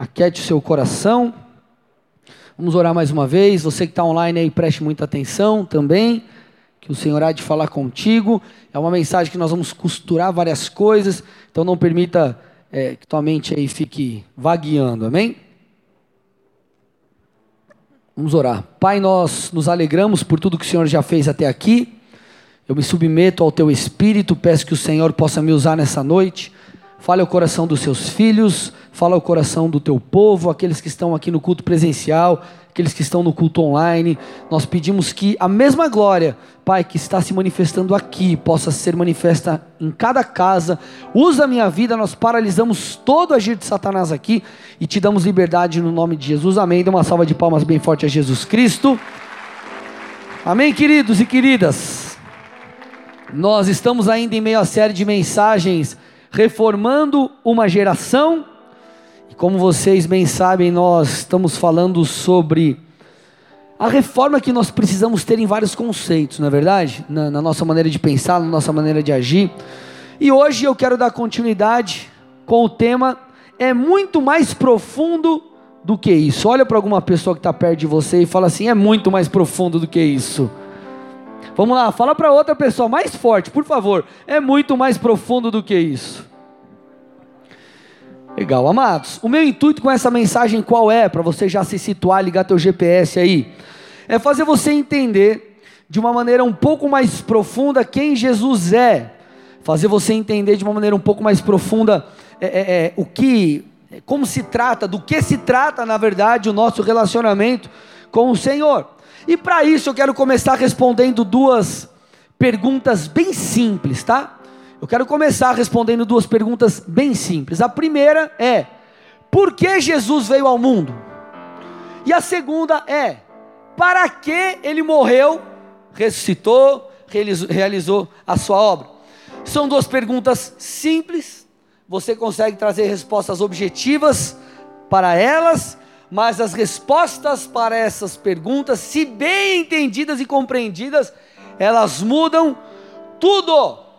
Aquiete o seu coração. Vamos orar mais uma vez. Você que está online aí, preste muita atenção também. Que o Senhor há de falar contigo. É uma mensagem que nós vamos costurar várias coisas. Então não permita é, que tua mente aí fique vagueando. Amém? Vamos orar. Pai, nós nos alegramos por tudo que o Senhor já fez até aqui. Eu me submeto ao teu espírito, peço que o Senhor possa me usar nessa noite. Fale ao coração dos seus filhos, fala ao coração do teu povo, aqueles que estão aqui no culto presencial, aqueles que estão no culto online. Nós pedimos que a mesma glória, Pai, que está se manifestando aqui, possa ser manifesta em cada casa. Usa a minha vida, nós paralisamos todo agir de Satanás aqui e te damos liberdade no nome de Jesus. Amém. Dê uma salva de palmas bem forte a Jesus Cristo. Amém, queridos e queridas. Nós estamos ainda em meio à série de mensagens reformando uma geração como vocês bem sabem, nós estamos falando sobre a reforma que nós precisamos ter em vários conceitos, não é verdade? Na, na, nossa maneira de pensar, na nossa maneira de agir. E hoje eu quero dar continuidade com o tema é muito mais profundo do que isso. Olha para alguma pessoa que está perto de você e fala assim: é muito mais profundo do que isso. Vamos lá, fala para outra pessoa mais forte, por favor. É muito mais profundo do que isso. Legal, amados. O meu intuito com essa mensagem qual é? Para você já se situar, ligar teu GPS aí. É fazer você entender de uma maneira um pouco mais profunda quem Jesus é. Fazer você entender de uma maneira um pouco mais profunda é, é, é, o que, como se trata, do que se trata, na verdade, o nosso relacionamento com o Senhor. E para isso eu quero começar respondendo duas perguntas bem simples, tá? Eu quero começar respondendo duas perguntas bem simples. A primeira é: por que Jesus veio ao mundo? E a segunda é: para que ele morreu, ressuscitou, realizou a sua obra? São duas perguntas simples, você consegue trazer respostas objetivas para elas, mas as respostas para essas perguntas, se bem entendidas e compreendidas, elas mudam tudo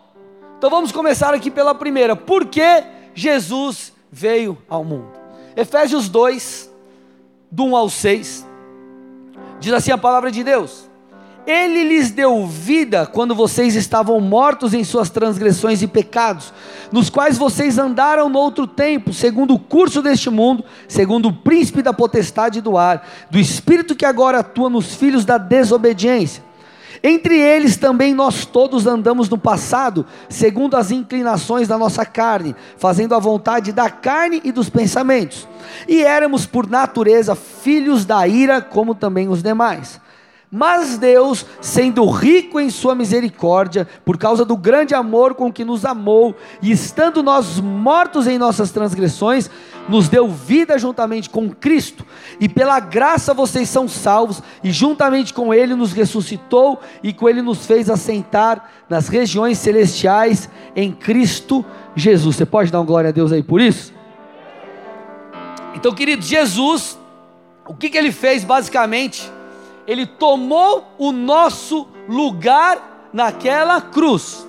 então vamos começar aqui pela primeira. Por que Jesus veio ao mundo? Efésios 2, do 1 ao 6, diz assim a palavra de Deus: Ele lhes deu vida quando vocês estavam mortos em suas transgressões e pecados, nos quais vocês andaram no outro tempo, segundo o curso deste mundo, segundo o príncipe da potestade do ar, do espírito que agora atua nos filhos da desobediência entre eles também nós todos andamos no passado, segundo as inclinações da nossa carne, fazendo a vontade da carne e dos pensamentos. E éramos por natureza filhos da ira, como também os demais. Mas Deus, sendo rico em Sua misericórdia, por causa do grande amor com que nos amou, e estando nós mortos em nossas transgressões, nos deu vida juntamente com Cristo, e pela graça vocês são salvos, e juntamente com Ele nos ressuscitou, e com Ele nos fez assentar nas regiões celestiais em Cristo Jesus. Você pode dar uma glória a Deus aí por isso? Então, querido, Jesus, o que, que ele fez basicamente? Ele tomou o nosso lugar naquela cruz.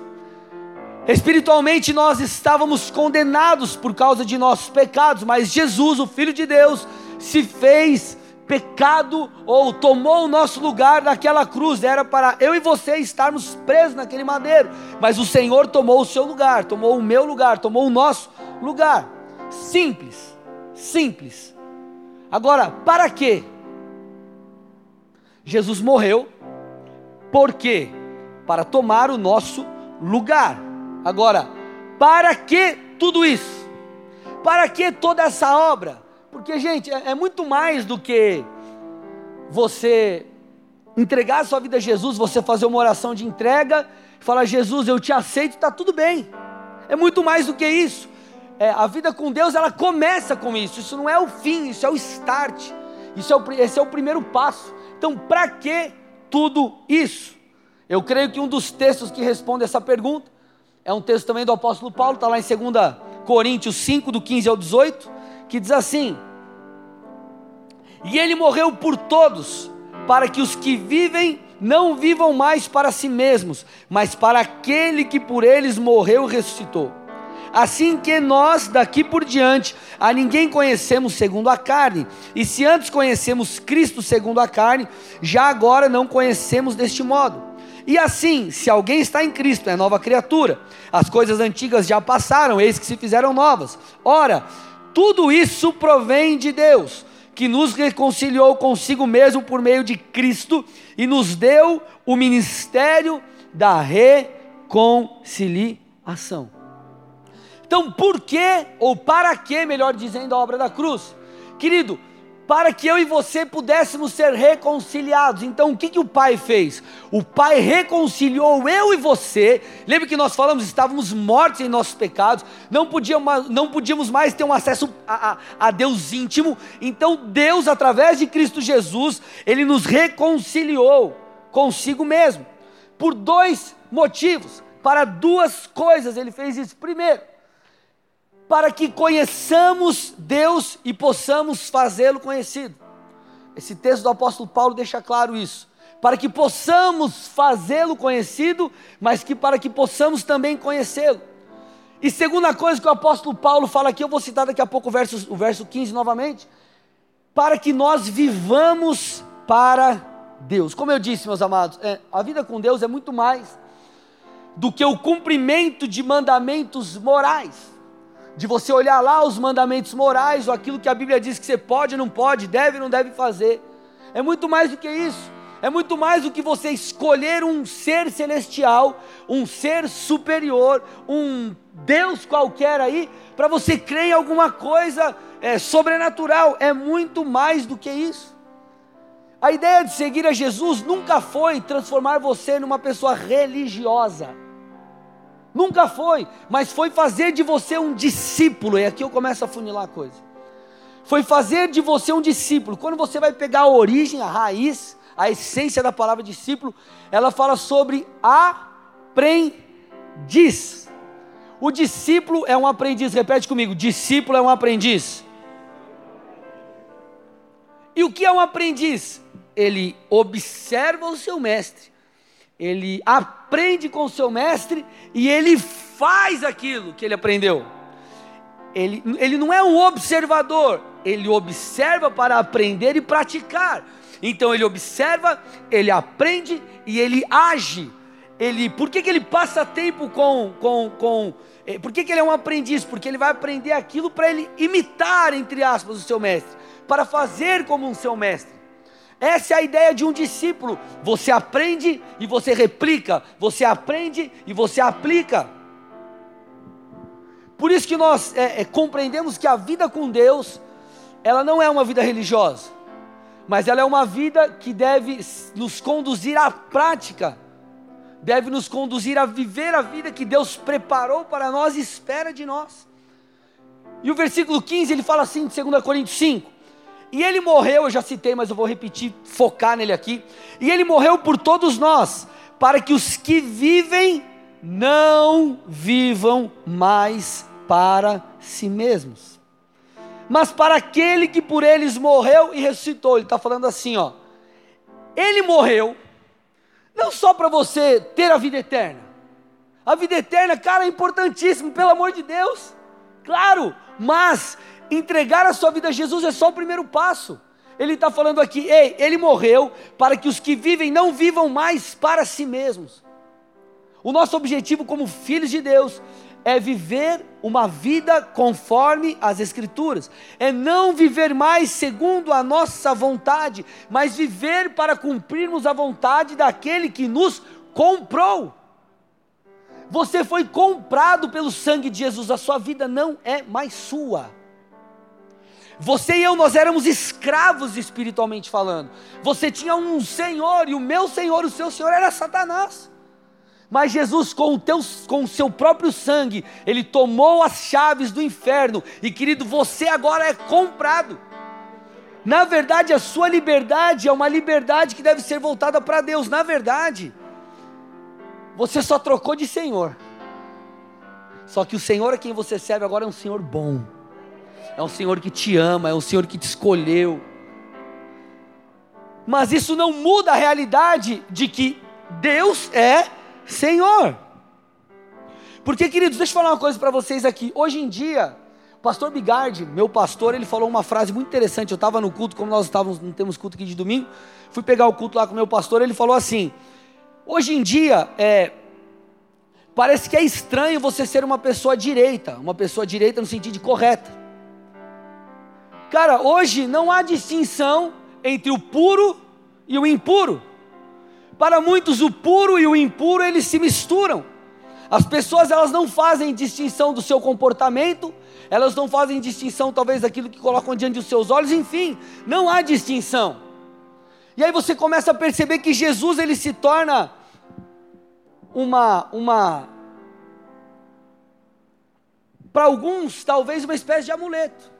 Espiritualmente nós estávamos condenados por causa de nossos pecados, mas Jesus, o Filho de Deus, se fez pecado ou tomou o nosso lugar naquela cruz. Era para eu e você estarmos presos naquele madeiro, mas o Senhor tomou o seu lugar, tomou o meu lugar, tomou o nosso lugar. Simples, simples. Agora, para quê? Jesus morreu, por quê? Para tomar o nosso lugar. Agora, para que tudo isso? Para que toda essa obra? Porque, gente, é, é muito mais do que você entregar a sua vida a Jesus, você fazer uma oração de entrega, falar: Jesus, eu te aceito, está tudo bem. É muito mais do que isso. É, a vida com Deus ela começa com isso. Isso não é o fim, isso é o start. Isso é o, esse é o primeiro passo. Então, para que tudo isso? Eu creio que um dos textos que responde essa pergunta é um texto também do apóstolo Paulo, está lá em 2 Coríntios 5, do 15 ao 18, que diz assim: E ele morreu por todos, para que os que vivem não vivam mais para si mesmos, mas para aquele que por eles morreu e ressuscitou. Assim que nós, daqui por diante, a ninguém conhecemos segundo a carne. E se antes conhecemos Cristo segundo a carne, já agora não conhecemos deste modo. E assim, se alguém está em Cristo, é nova criatura. As coisas antigas já passaram, eis que se fizeram novas. Ora, tudo isso provém de Deus, que nos reconciliou consigo mesmo por meio de Cristo e nos deu o ministério da reconciliação. Então, por que, ou para que, melhor dizendo, a obra da cruz? Querido, para que eu e você pudéssemos ser reconciliados. Então, o que, que o Pai fez? O Pai reconciliou eu e você. Lembra que nós falamos, estávamos mortos em nossos pecados, não podíamos, não podíamos mais ter um acesso a, a, a Deus íntimo. Então, Deus, através de Cristo Jesus, Ele nos reconciliou consigo mesmo, por dois motivos, para duas coisas. Ele fez isso. Primeiro, para que conheçamos Deus e possamos fazê-lo conhecido. Esse texto do apóstolo Paulo deixa claro isso. Para que possamos fazê-lo conhecido, mas que para que possamos também conhecê-lo. E segunda coisa que o apóstolo Paulo fala aqui, eu vou citar daqui a pouco o verso, o verso 15 novamente, para que nós vivamos para Deus. Como eu disse, meus amados, é, a vida com Deus é muito mais do que o cumprimento de mandamentos morais de você olhar lá os mandamentos morais, ou aquilo que a Bíblia diz que você pode, não pode, deve, não deve fazer. É muito mais do que isso. É muito mais do que você escolher um ser celestial, um ser superior, um Deus qualquer aí, para você crer em alguma coisa é, sobrenatural. É muito mais do que isso. A ideia de seguir a Jesus nunca foi transformar você numa pessoa religiosa. Nunca foi, mas foi fazer de você um discípulo. E aqui eu começo a funilar a coisa. Foi fazer de você um discípulo. Quando você vai pegar a origem, a raiz, a essência da palavra discípulo, ela fala sobre aprendiz. O discípulo é um aprendiz, repete comigo: discípulo é um aprendiz. E o que é um aprendiz? Ele observa o seu mestre ele aprende com o seu mestre e ele faz aquilo que ele aprendeu. Ele, ele não é um observador, ele observa para aprender e praticar. Então ele observa, ele aprende e ele age. Ele, por que, que ele passa tempo com, com, com eh, por que, que ele é um aprendiz? Porque ele vai aprender aquilo para ele imitar, entre aspas, o seu mestre, para fazer como um seu mestre. Essa é a ideia de um discípulo. Você aprende e você replica, você aprende e você aplica. Por isso que nós é, é, compreendemos que a vida com Deus, ela não é uma vida religiosa, mas ela é uma vida que deve nos conduzir à prática, deve nos conduzir a viver a vida que Deus preparou para nós e espera de nós. E o versículo 15 ele fala assim, de 2 Coríntios 5: e ele morreu, eu já citei, mas eu vou repetir, focar nele aqui. E ele morreu por todos nós, para que os que vivem não vivam mais para si mesmos, mas para aquele que por eles morreu e ressuscitou. Ele está falando assim, ó. Ele morreu, não só para você ter a vida eterna. A vida eterna, cara, é importantíssimo, pelo amor de Deus. Claro, mas entregar a sua vida a Jesus é só o primeiro passo. Ele está falando aqui, ei, ele morreu para que os que vivem não vivam mais para si mesmos. O nosso objetivo como filhos de Deus é viver uma vida conforme as Escrituras, é não viver mais segundo a nossa vontade, mas viver para cumprirmos a vontade daquele que nos comprou. Você foi comprado pelo sangue de Jesus, a sua vida não é mais sua. Você e eu, nós éramos escravos espiritualmente falando. Você tinha um Senhor, e o meu Senhor, o seu Senhor era Satanás. Mas Jesus, com o, teu, com o seu próprio sangue, Ele tomou as chaves do inferno. E querido, você agora é comprado. Na verdade, a sua liberdade é uma liberdade que deve ser voltada para Deus. Na verdade, você só trocou de Senhor. Só que o Senhor a quem você serve agora é um Senhor bom é um Senhor que te ama, é um Senhor que te escolheu. Mas isso não muda a realidade de que Deus é Senhor. Porque, queridos, deixa eu falar uma coisa para vocês aqui. Hoje em dia, o pastor Bigardi, meu pastor, ele falou uma frase muito interessante. Eu estava no culto, como nós estávamos, não temos culto aqui de domingo, fui pegar o culto lá com o meu pastor, ele falou assim: hoje em dia, é, parece que é estranho você ser uma pessoa direita, uma pessoa direita no sentido de correta. Cara, hoje não há distinção entre o puro e o impuro. Para muitos, o puro e o impuro eles se misturam. As pessoas elas não fazem distinção do seu comportamento, elas não fazem distinção talvez daquilo que colocam diante dos seus olhos, enfim, não há distinção. E aí você começa a perceber que Jesus ele se torna uma uma para alguns talvez uma espécie de amuleto.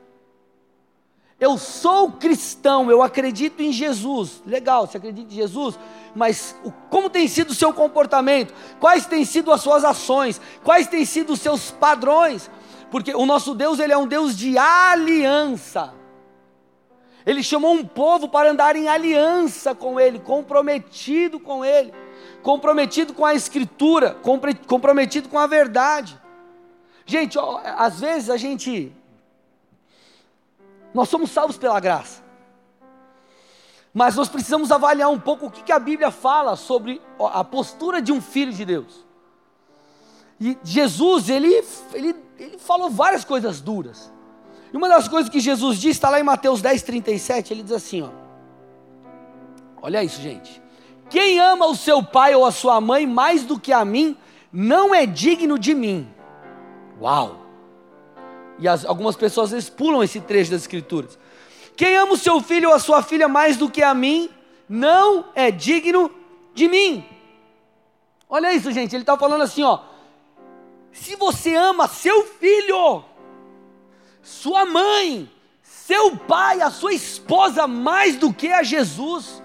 Eu sou cristão, eu acredito em Jesus. Legal, você acredita em Jesus? Mas como tem sido o seu comportamento? Quais têm sido as suas ações? Quais têm sido os seus padrões? Porque o nosso Deus, ele é um Deus de aliança. Ele chamou um povo para andar em aliança com ele, comprometido com ele, comprometido com a escritura, comprometido com a verdade. Gente, ó, às vezes a gente nós somos salvos pela graça. Mas nós precisamos avaliar um pouco o que, a Bíblia fala sobre a postura de um filho de Deus. E Jesus, ele, ele, ele falou várias coisas duras. E uma das coisas que Jesus diz, está lá em Mateus 10, 37, ele diz assim: ó, Olha isso, gente. Quem ama o seu pai ou a sua mãe mais do que a mim, não é digno de mim. Uau! E as, algumas pessoas vezes pulam esse trecho das Escrituras. Quem ama o seu filho ou a sua filha mais do que a mim, não é digno de mim. Olha isso, gente. Ele está falando assim, ó. Se você ama seu filho, sua mãe, seu pai, a sua esposa mais do que a Jesus,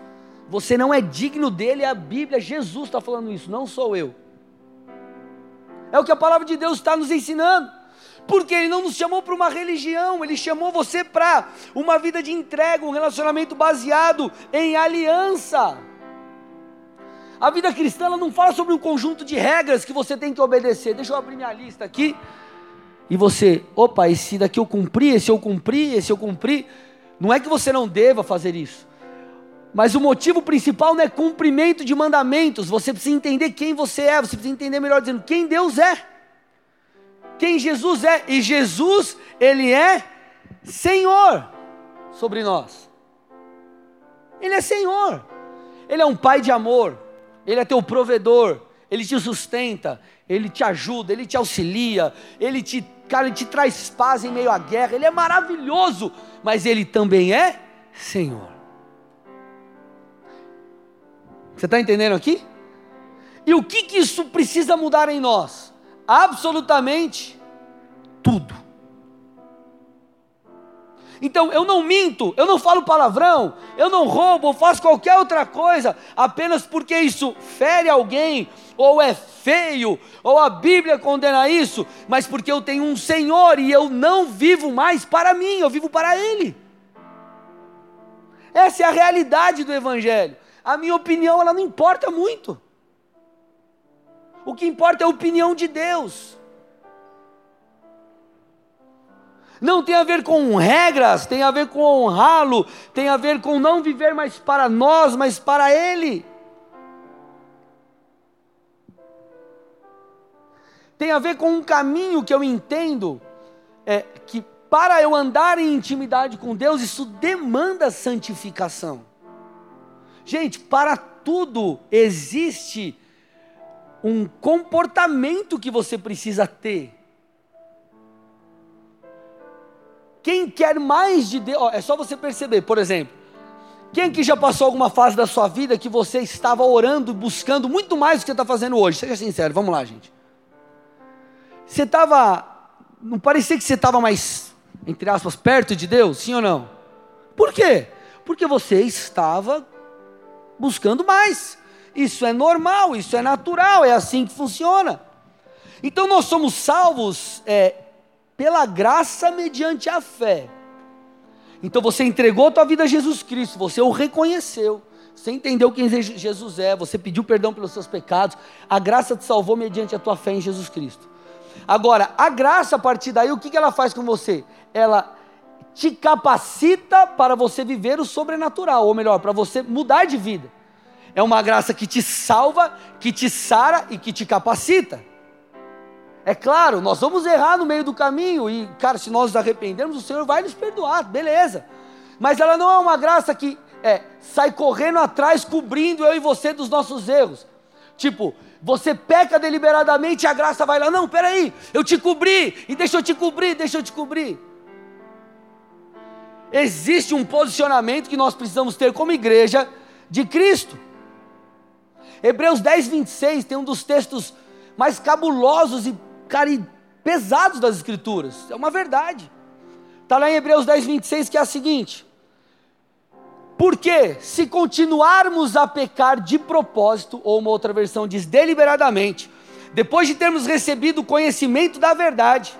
você não é digno dele. A Bíblia, Jesus está falando isso, não sou eu. É o que a palavra de Deus está nos ensinando porque Ele não nos chamou para uma religião, Ele chamou você para uma vida de entrega, um relacionamento baseado em aliança. A vida cristã não fala sobre um conjunto de regras que você tem que obedecer. Deixa eu abrir minha lista aqui. E você, opa, esse daqui eu cumpri, esse eu cumpri, esse eu cumpri. Não é que você não deva fazer isso. Mas o motivo principal não é cumprimento de mandamentos. Você precisa entender quem você é, você precisa entender melhor dizendo quem Deus é quem Jesus é. E Jesus, Ele é Senhor sobre nós. Ele é Senhor. Ele é um Pai de amor. Ele é teu provedor. Ele te sustenta. Ele te ajuda. Ele te auxilia. Ele te, cara, ele te traz paz em meio à guerra. Ele é maravilhoso. Mas Ele também é Senhor. Você está entendendo aqui? E o que, que isso precisa mudar em nós? Absolutamente tudo. Então eu não minto, eu não falo palavrão, eu não roubo, eu faço qualquer outra coisa, apenas porque isso fere alguém, ou é feio, ou a Bíblia condena isso, mas porque eu tenho um Senhor e eu não vivo mais para mim, eu vivo para Ele. Essa é a realidade do Evangelho. A minha opinião ela não importa muito. O que importa é a opinião de Deus. Não tem a ver com regras, tem a ver com honrá-lo, tem a ver com não viver mais para nós, mas para Ele. Tem a ver com um caminho que eu entendo, é, que para eu andar em intimidade com Deus, isso demanda santificação. Gente, para tudo existe um comportamento que você precisa ter. Quem quer mais de Deus, ó, é só você perceber, por exemplo, quem que já passou alguma fase da sua vida que você estava orando, buscando muito mais do que você está fazendo hoje? Seja sincero, vamos lá, gente. Você estava, não parecia que você estava mais, entre aspas, perto de Deus, sim ou não? Por quê? Porque você estava buscando mais. Isso é normal, isso é natural, é assim que funciona. Então nós somos salvos é, pela graça mediante a fé. Então você entregou a tua vida a Jesus Cristo, você o reconheceu, você entendeu quem Jesus é, você pediu perdão pelos seus pecados, a graça te salvou mediante a tua fé em Jesus Cristo. Agora, a graça a partir daí, o que, ela faz com você? Ela te capacita para você viver o sobrenatural, ou melhor, para você mudar de vida. É uma graça que te salva, que te sara e que te capacita. É claro, nós vamos errar no meio do caminho e, cara, se nós nos arrependermos, o Senhor vai nos perdoar, beleza. Mas ela não é uma graça que é, sai correndo atrás, cobrindo eu e você dos nossos erros. Tipo, você peca deliberadamente e a graça vai lá, não, peraí, eu te cobri, e deixa eu te cobrir, deixa eu te cobrir. Existe um posicionamento que nós precisamos ter como igreja de Cristo. Hebreus 10, 26 tem um dos textos mais cabulosos e, cara, e pesados das Escrituras. É uma verdade. Está lá em Hebreus 10, 26 que é a seguinte: Porque se continuarmos a pecar de propósito, ou uma outra versão diz deliberadamente, depois de termos recebido o conhecimento da verdade,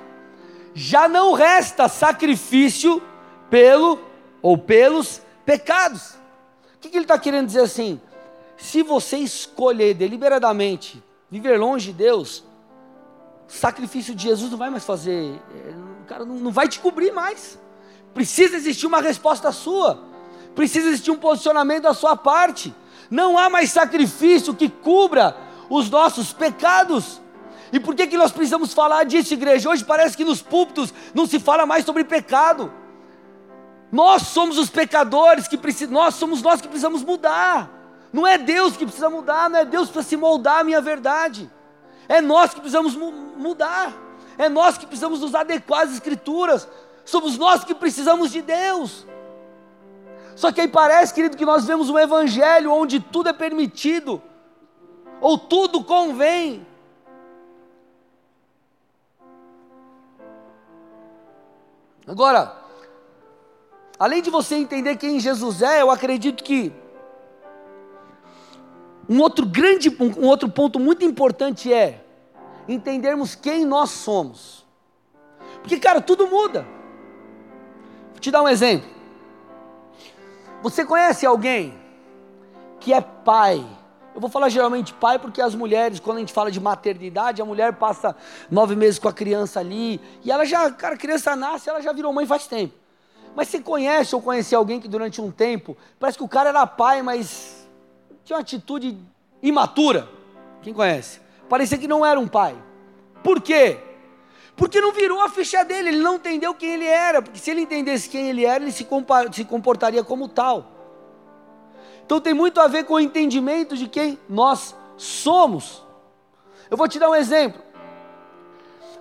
já não resta sacrifício pelo ou pelos pecados. O que, que ele está querendo dizer assim? Se você escolher deliberadamente viver longe de Deus, o sacrifício de Jesus não vai mais fazer, é, o cara não vai te cobrir mais. Precisa existir uma resposta sua, precisa existir um posicionamento da sua parte. Não há mais sacrifício que cubra os nossos pecados. E por que, que nós precisamos falar disso, igreja? Hoje parece que nos púlpitos não se fala mais sobre pecado. Nós somos os pecadores que precisamos, nós somos nós que precisamos mudar. Não é Deus que precisa mudar, não é Deus que precisa se moldar a minha verdade. É nós que precisamos mu mudar. É nós que precisamos nos adequar às escrituras. Somos nós que precisamos de Deus. Só que aí parece, querido, que nós vemos um evangelho onde tudo é permitido, ou tudo convém. Agora, Além de você entender quem Jesus é, eu acredito que um outro grande, um outro ponto muito importante é entendermos quem nós somos. Porque, cara, tudo muda. Vou te dar um exemplo. Você conhece alguém que é pai? Eu vou falar geralmente pai porque as mulheres, quando a gente fala de maternidade, a mulher passa nove meses com a criança ali e ela já, cara, a criança nasce, ela já virou mãe faz tempo. Mas você conhece ou conhecia alguém que durante um tempo, parece que o cara era pai, mas tinha uma atitude imatura? Quem conhece? Parecia que não era um pai. Por quê? Porque não virou a ficha dele, ele não entendeu quem ele era. Porque se ele entendesse quem ele era, ele se, se comportaria como tal. Então tem muito a ver com o entendimento de quem nós somos. Eu vou te dar um exemplo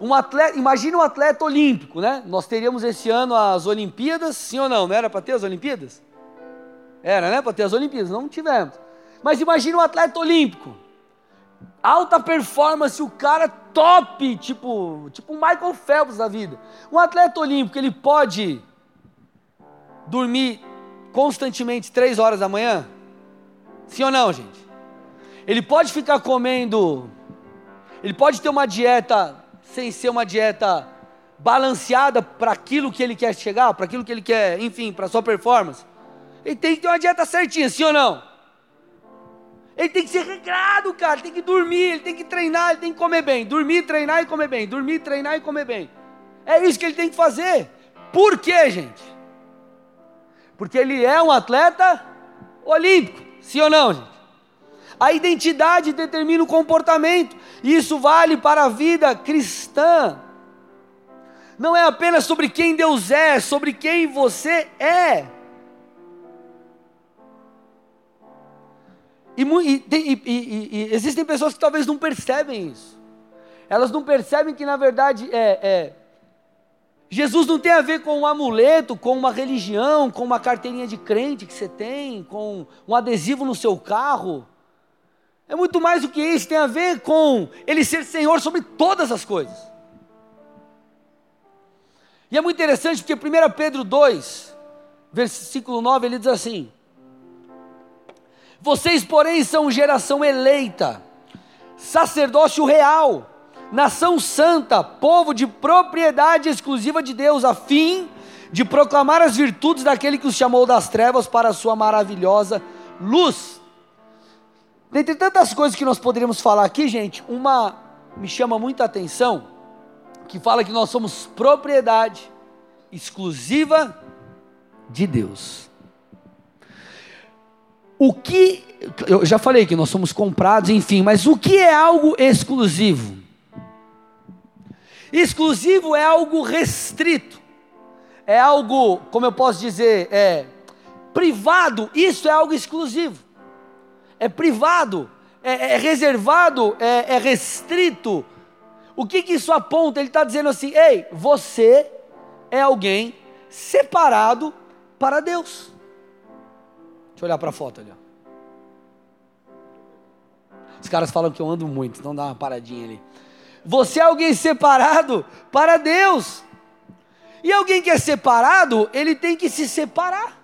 um atleta, imagine um atleta olímpico, né? Nós teríamos esse ano as Olimpíadas, sim ou não? Não era para ter as Olimpíadas? Era, né? Para ter as Olimpíadas, não tivemos. Mas imagine um atleta olímpico, alta performance, o cara top, tipo, tipo Michael Phelps da vida. Um atleta olímpico, ele pode dormir constantemente três horas da manhã? Sim ou não, gente? Ele pode ficar comendo, ele pode ter uma dieta sem ser uma dieta balanceada para aquilo que ele quer chegar, para aquilo que ele quer, enfim, para sua performance. Ele tem que ter uma dieta certinha, sim ou não? Ele tem que ser regrado, cara, ele tem que dormir, ele tem que treinar, ele tem que comer bem. Dormir, treinar e comer bem. Dormir, treinar e comer bem. É isso que ele tem que fazer. Por quê, gente? Porque ele é um atleta olímpico, sim ou não, gente? A identidade determina o comportamento. E isso vale para a vida cristã. Não é apenas sobre quem Deus é, sobre quem você é. E, e, e, e, existem pessoas que talvez não percebem isso. Elas não percebem que na verdade é, é, Jesus não tem a ver com um amuleto, com uma religião, com uma carteirinha de crente que você tem, com um adesivo no seu carro. É muito mais do que isso, tem a ver com Ele ser Senhor sobre todas as coisas. E é muito interessante porque 1 Pedro 2, versículo 9, ele diz assim: Vocês, porém, são geração eleita, sacerdócio real, nação santa, povo de propriedade exclusiva de Deus, a fim de proclamar as virtudes daquele que os chamou das trevas para a sua maravilhosa luz. Dentre tantas coisas que nós poderíamos falar aqui, gente, uma me chama muita atenção, que fala que nós somos propriedade exclusiva de Deus. O que, eu já falei que nós somos comprados, enfim, mas o que é algo exclusivo? Exclusivo é algo restrito, é algo, como eu posso dizer, é privado, isso é algo exclusivo, é privado, é, é reservado, é, é restrito. O que, que isso aponta? Ele está dizendo assim: ei, você é alguém separado para Deus. Deixa eu olhar para a foto ali. Os caras falam que eu ando muito, então dá uma paradinha ali. Você é alguém separado para Deus. E alguém que é separado, ele tem que se separar.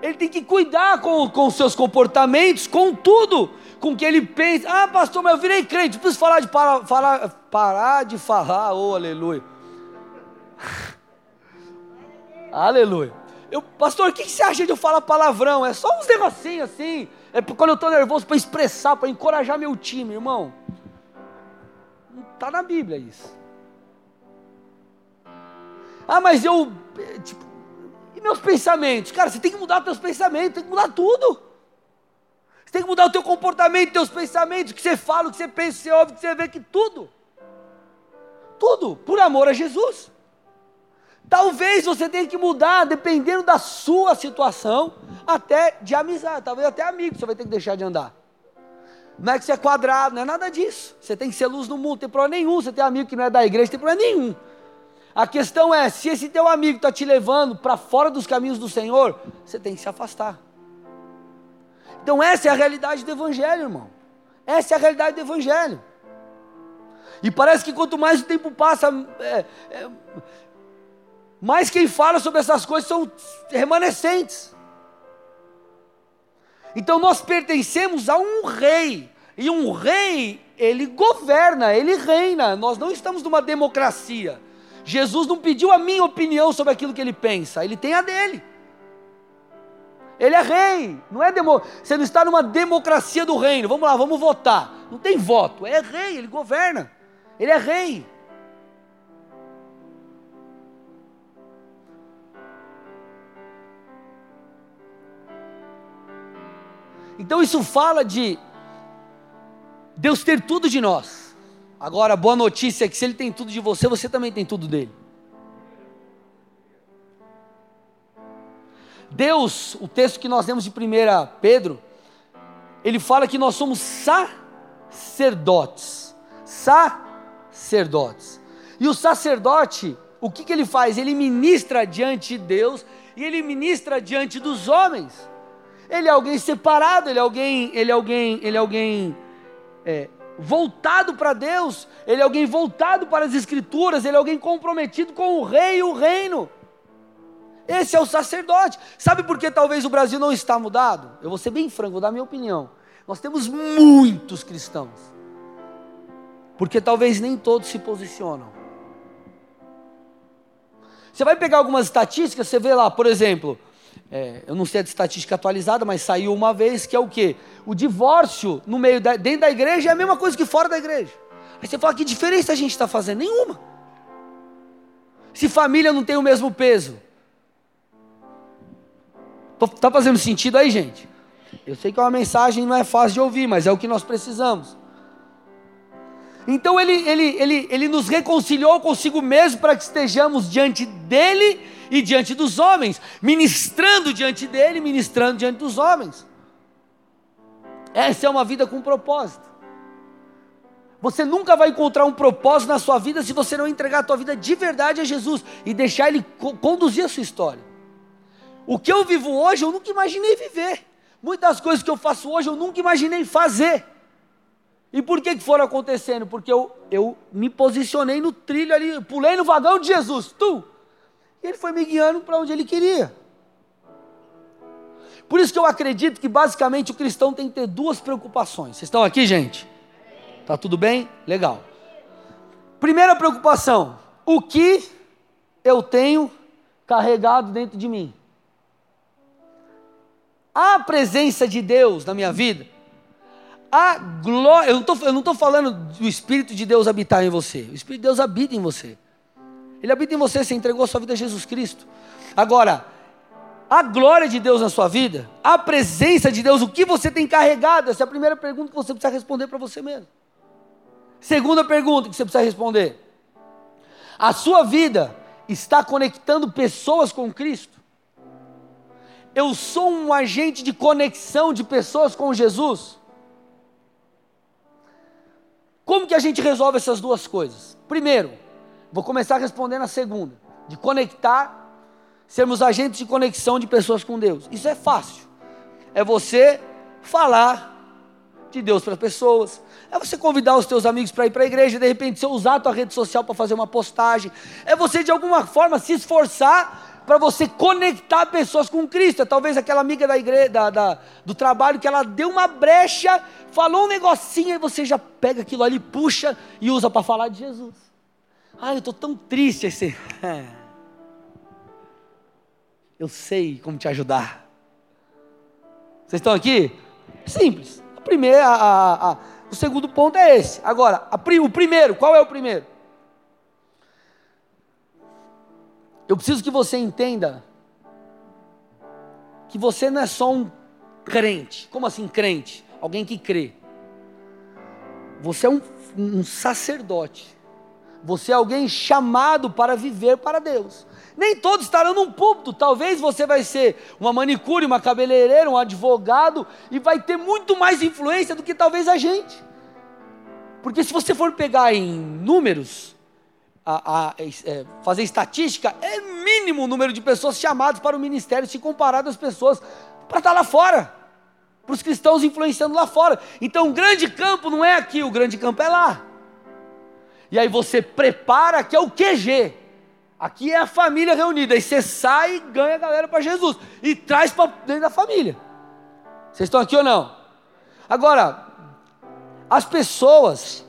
Ele tem que cuidar com, com seus comportamentos, com tudo, com que ele pensa. Ah, pastor, mas eu virei crente, preciso falar de para, falar, parar de falar, oh aleluia. aleluia. Eu, pastor, o que, que você acha de eu falar palavrão? É só uns negocinhos assim. É quando eu estou nervoso para expressar, para encorajar meu time, irmão. Não está na Bíblia isso. Ah, mas eu. Eh, tipo, e meus pensamentos? Cara, você tem que mudar seus pensamentos, tem que mudar tudo. Você tem que mudar o teu comportamento, teus pensamentos, o que você fala, o que você pensa, o que você ouve, o que você vê, que tudo. Tudo, por amor a Jesus. Talvez você tenha que mudar, dependendo da sua situação, até de amizade, talvez até amigo você vai ter que deixar de andar. Não é que você é quadrado, não é nada disso. Você tem que ser luz no mundo, tem problema nenhum. Você tem amigo que não é da igreja, tem problema nenhum. A questão é, se esse teu amigo está te levando para fora dos caminhos do Senhor, você tem que se afastar. Então essa é a realidade do Evangelho, irmão. Essa é a realidade do Evangelho. E parece que quanto mais o tempo passa, é, é, mais quem fala sobre essas coisas são remanescentes. Então nós pertencemos a um rei, e um rei, ele governa, ele reina. Nós não estamos numa democracia. Jesus não pediu a minha opinião sobre aquilo que ele pensa, ele tem a dele. Ele é rei, não é demo... você não está numa democracia do reino. Vamos lá, vamos votar. Não tem voto, é rei, ele governa. Ele é rei. Então isso fala de Deus ter tudo de nós. Agora, a boa notícia é que se Ele tem tudo de você, você também tem tudo dele. Deus, o texto que nós lemos de 1 Pedro, ele fala que nós somos sacerdotes. Sacerdotes. E o sacerdote, o que, que ele faz? Ele ministra diante de Deus e ele ministra diante dos homens. Ele é alguém separado, ele é alguém, ele é alguém, ele é alguém é, voltado para Deus, ele é alguém voltado para as Escrituras, ele é alguém comprometido com o rei e o reino. Esse é o sacerdote. Sabe por que talvez o Brasil não está mudado? Eu vou ser bem franco, vou dar a minha opinião. Nós temos muitos cristãos, porque talvez nem todos se posicionam. Você vai pegar algumas estatísticas, você vê lá, por exemplo, é, eu não sei a estatística atualizada, mas saiu uma vez que é o que? O divórcio no meio da, dentro da igreja é a mesma coisa que fora da igreja. Aí você fala, que diferença a gente está fazendo? Nenhuma. Se família não tem o mesmo peso. Está fazendo sentido aí, gente? Eu sei que é uma mensagem não é fácil de ouvir, mas é o que nós precisamos. Então ele, ele, ele, ele nos reconciliou consigo mesmo para que estejamos diante dele e diante dos homens, ministrando diante dele, ministrando diante dos homens. Essa é uma vida com propósito. Você nunca vai encontrar um propósito na sua vida se você não entregar a tua vida de verdade a Jesus e deixar Ele conduzir a sua história. O que eu vivo hoje eu nunca imaginei viver. Muitas coisas que eu faço hoje eu nunca imaginei fazer. E por que, que foram acontecendo? Porque eu, eu me posicionei no trilho ali, pulei no vagão de Jesus. Tu, e ele foi me guiando para onde ele queria. Por isso que eu acredito que basicamente o cristão tem que ter duas preocupações. Vocês estão aqui, gente? Tá tudo bem? Legal. Primeira preocupação: o que eu tenho carregado dentro de mim? A presença de Deus na minha vida, a glória. Eu não estou falando do Espírito de Deus habitar em você. O Espírito de Deus habita em você. Ele habita em você, você entregou a sua vida a Jesus Cristo. Agora, a glória de Deus na sua vida, a presença de Deus, o que você tem carregado, essa é a primeira pergunta que você precisa responder para você mesmo. Segunda pergunta que você precisa responder: a sua vida está conectando pessoas com Cristo? Eu sou um agente de conexão de pessoas com Jesus? Como que a gente resolve essas duas coisas? Primeiro, vou começar respondendo a segunda, de conectar, sermos agentes de conexão de pessoas com Deus. Isso é fácil. É você falar de Deus para as pessoas. É você convidar os teus amigos para ir para a igreja, de repente você usar a tua rede social para fazer uma postagem. É você de alguma forma se esforçar para você conectar pessoas com Cristo. É talvez aquela amiga da igreja, da, da, do trabalho que ela deu uma brecha falou um negocinho, e você já pega aquilo ali, puxa e usa para falar de Jesus. Ai, eu estou tão triste. Esse... Eu sei como te ajudar. Vocês estão aqui? Simples. A primeira, a, a, a, o segundo ponto é esse. Agora, o primeiro, qual é o primeiro? Eu preciso que você entenda que você não é só um crente. Como assim crente? alguém que crê. Você é um, um sacerdote. Você é alguém chamado para viver para Deus. Nem todos estarão num púlpito. Talvez você vai ser uma manicure, uma cabeleireira, um advogado e vai ter muito mais influência do que talvez a gente. Porque se você for pegar em números, a, a, é, fazer estatística, é mínimo o número de pessoas chamadas para o ministério se comparado às pessoas para estar lá fora para os cristãos influenciando lá fora. Então, o grande campo não é aqui, o grande campo é lá. E aí você prepara, que é o QG. Aqui é a família reunida. Aí você sai e ganha a galera para Jesus. E traz para dentro da família. Vocês estão aqui ou não? Agora, as pessoas,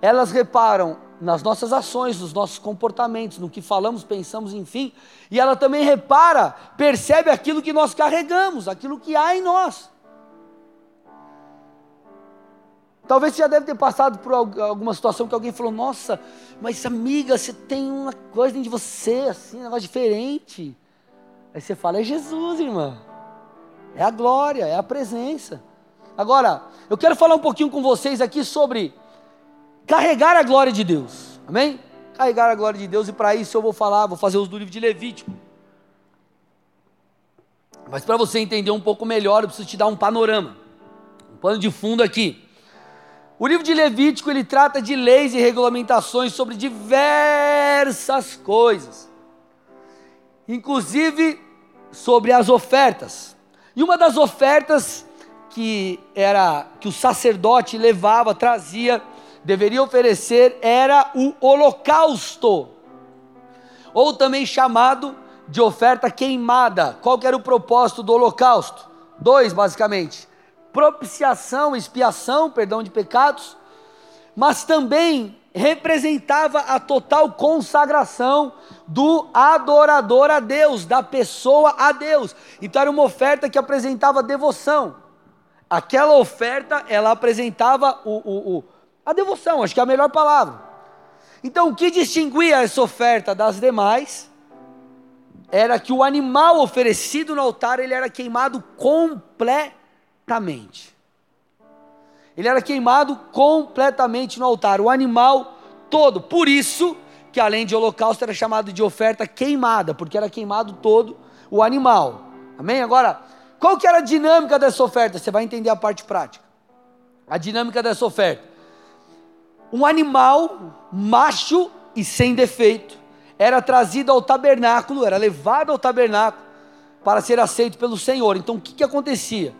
elas reparam nas nossas ações, nos nossos comportamentos, no que falamos, pensamos, enfim. E ela também repara, percebe aquilo que nós carregamos, aquilo que há em nós. Talvez você já deve ter passado por alguma situação que alguém falou: Nossa, mas amiga, você tem uma coisa dentro de você, assim, um negócio diferente. Aí você fala: É Jesus, irmã. É a glória, é a presença. Agora, eu quero falar um pouquinho com vocês aqui sobre carregar a glória de Deus. Amém? Carregar a glória de Deus, e para isso eu vou falar, vou fazer uso do livro de Levítico. Mas para você entender um pouco melhor, eu preciso te dar um panorama, um pano de fundo aqui. O livro de Levítico ele trata de leis e regulamentações sobre diversas coisas, inclusive sobre as ofertas. E uma das ofertas que era que o sacerdote levava, trazia, deveria oferecer era o holocausto, ou também chamado de oferta queimada. Qual era o propósito do holocausto? Dois, basicamente propiciação, expiação, perdão de pecados, mas também representava a total consagração do adorador a Deus, da pessoa a Deus. Então era uma oferta que apresentava devoção. Aquela oferta, ela apresentava o, o, o, a devoção, acho que é a melhor palavra. Então o que distinguia essa oferta das demais era que o animal oferecido no altar ele era queimado completamente. Ele era queimado completamente no altar, o animal todo. Por isso que além de holocausto era chamado de oferta queimada, porque era queimado todo o animal. Amém? Agora, qual que era a dinâmica dessa oferta? Você vai entender a parte prática. A dinâmica dessa oferta. Um animal macho e sem defeito era trazido ao tabernáculo, era levado ao tabernáculo para ser aceito pelo Senhor. Então o que, que acontecia?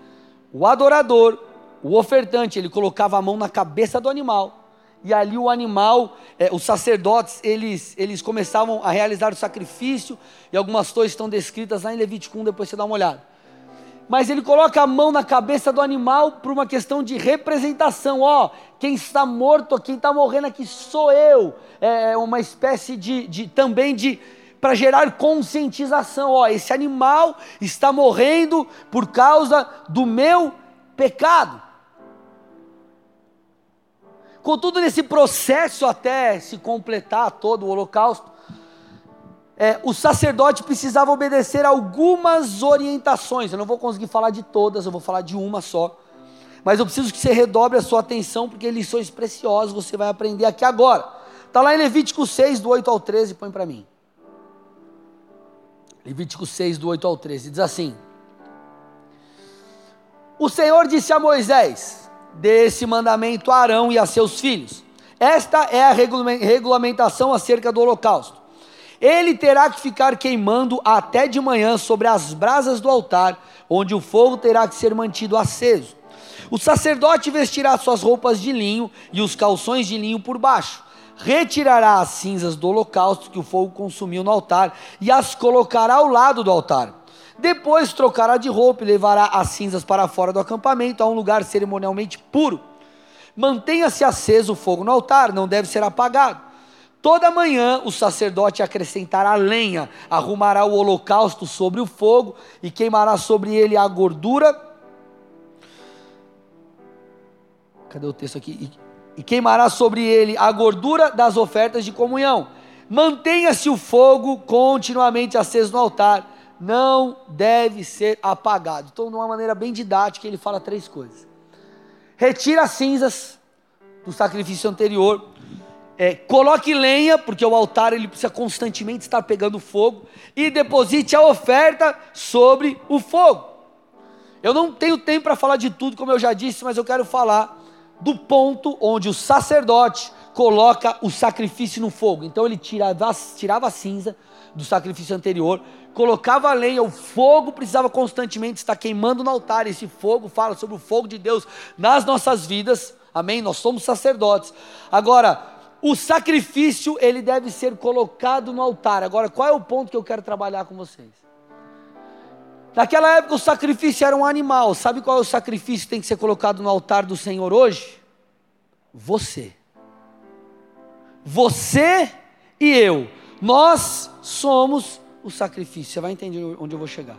O adorador, o ofertante, ele colocava a mão na cabeça do animal. E ali o animal, é, os sacerdotes, eles, eles começavam a realizar o sacrifício. E algumas coisas estão descritas lá em Levítico 1, depois você dá uma olhada. Mas ele coloca a mão na cabeça do animal por uma questão de representação. Ó, quem está morto, quem está morrendo aqui sou eu. É, é uma espécie de, de também de para gerar conscientização. Ó, esse animal está morrendo por causa do meu pecado. Contudo, nesse processo até se completar todo o holocausto, é, o sacerdote precisava obedecer algumas orientações. Eu não vou conseguir falar de todas, eu vou falar de uma só. Mas eu preciso que você redobre a sua atenção, porque lições preciosas você vai aprender aqui agora. Está lá em Levítico 6, do 8 ao 13, põe para mim. Levítico 6, do 8 ao 13, diz assim: O Senhor disse a Moisés: Dê esse mandamento a Arão e a seus filhos. Esta é a regulamentação acerca do holocausto. Ele terá que ficar queimando até de manhã sobre as brasas do altar, onde o fogo terá que ser mantido aceso. O sacerdote vestirá suas roupas de linho e os calções de linho por baixo. Retirará as cinzas do holocausto que o fogo consumiu no altar e as colocará ao lado do altar. Depois trocará de roupa e levará as cinzas para fora do acampamento, a um lugar cerimonialmente puro. Mantenha-se aceso o fogo no altar, não deve ser apagado. Toda manhã o sacerdote acrescentará lenha, arrumará o holocausto sobre o fogo e queimará sobre ele a gordura. Cadê o texto aqui? E, queimará sobre ele a gordura das ofertas de comunhão. Mantenha-se o fogo continuamente aceso no altar, não deve ser apagado. Então, de uma maneira bem didática, ele fala três coisas: retira as cinzas do sacrifício anterior é, coloque lenha, porque o altar ele precisa constantemente estar pegando fogo, e deposite a oferta sobre o fogo. Eu não tenho tempo para falar de tudo, como eu já disse, mas eu quero falar do ponto onde o sacerdote coloca o sacrifício no fogo. Então ele tirava, tirava a cinza do sacrifício anterior, colocava a lenha, o fogo precisava constantemente estar queimando no altar. Esse fogo fala sobre o fogo de Deus nas nossas vidas. Amém? Nós somos sacerdotes. Agora, o sacrifício ele deve ser colocado no altar. Agora, qual é o ponto que eu quero trabalhar com vocês? Naquela época o sacrifício era um animal. Sabe qual é o sacrifício que tem que ser colocado no altar do Senhor hoje? Você. Você e eu. Nós somos o sacrifício. Você vai entender onde eu vou chegar.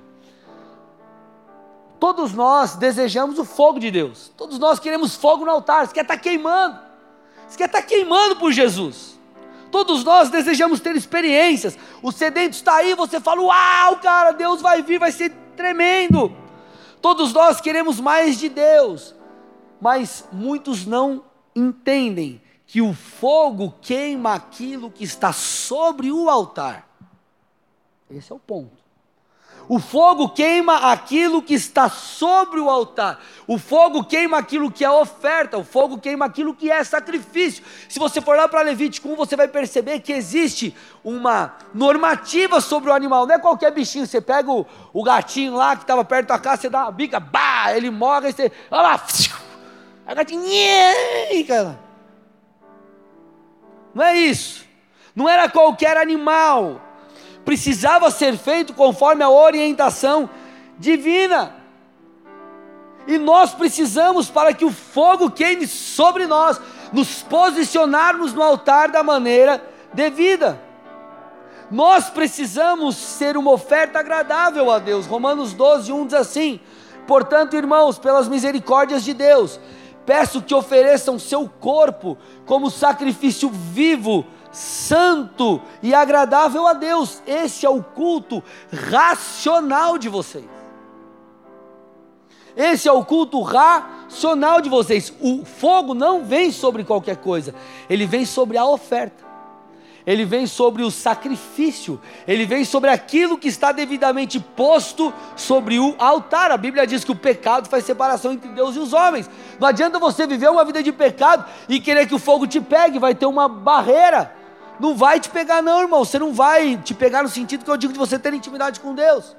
Todos nós desejamos o fogo de Deus. Todos nós queremos fogo no altar. Você quer estar queimando. Você quer estar queimando por Jesus. Todos nós desejamos ter experiências. O sedento está aí, você fala: Uau, cara, Deus vai vir, vai ser tremendo. Todos nós queremos mais de Deus, mas muitos não entendem que o fogo queima aquilo que está sobre o altar. Esse é o ponto. O fogo queima aquilo que está sobre o altar. O fogo queima aquilo que é oferta. O fogo queima aquilo que é sacrifício. Se você for lá para Levítico 1, você vai perceber que existe uma normativa sobre o animal. Não é qualquer bichinho. Você pega o, o gatinho lá que estava perto da casa, você dá uma bica, bah, ele morre, você. Olha lá, a gatinha. Cara. Não é isso. Não era qualquer animal precisava ser feito conforme a orientação divina. E nós precisamos, para que o fogo queime sobre nós, nos posicionarmos no altar da maneira devida. Nós precisamos ser uma oferta agradável a Deus. Romanos 12, 1 diz assim: Portanto, irmãos, pelas misericórdias de Deus, peço que ofereçam seu corpo como sacrifício vivo, santo e agradável a Deus. Esse é o culto racional de vocês. Esse é o culto racional de vocês. O fogo não vem sobre qualquer coisa, ele vem sobre a oferta. Ele vem sobre o sacrifício, ele vem sobre aquilo que está devidamente posto sobre o altar. A Bíblia diz que o pecado faz separação entre Deus e os homens. Não adianta você viver uma vida de pecado e querer que o fogo te pegue, vai ter uma barreira. Não vai te pegar, não, irmão. Você não vai te pegar no sentido que eu digo de você ter intimidade com Deus.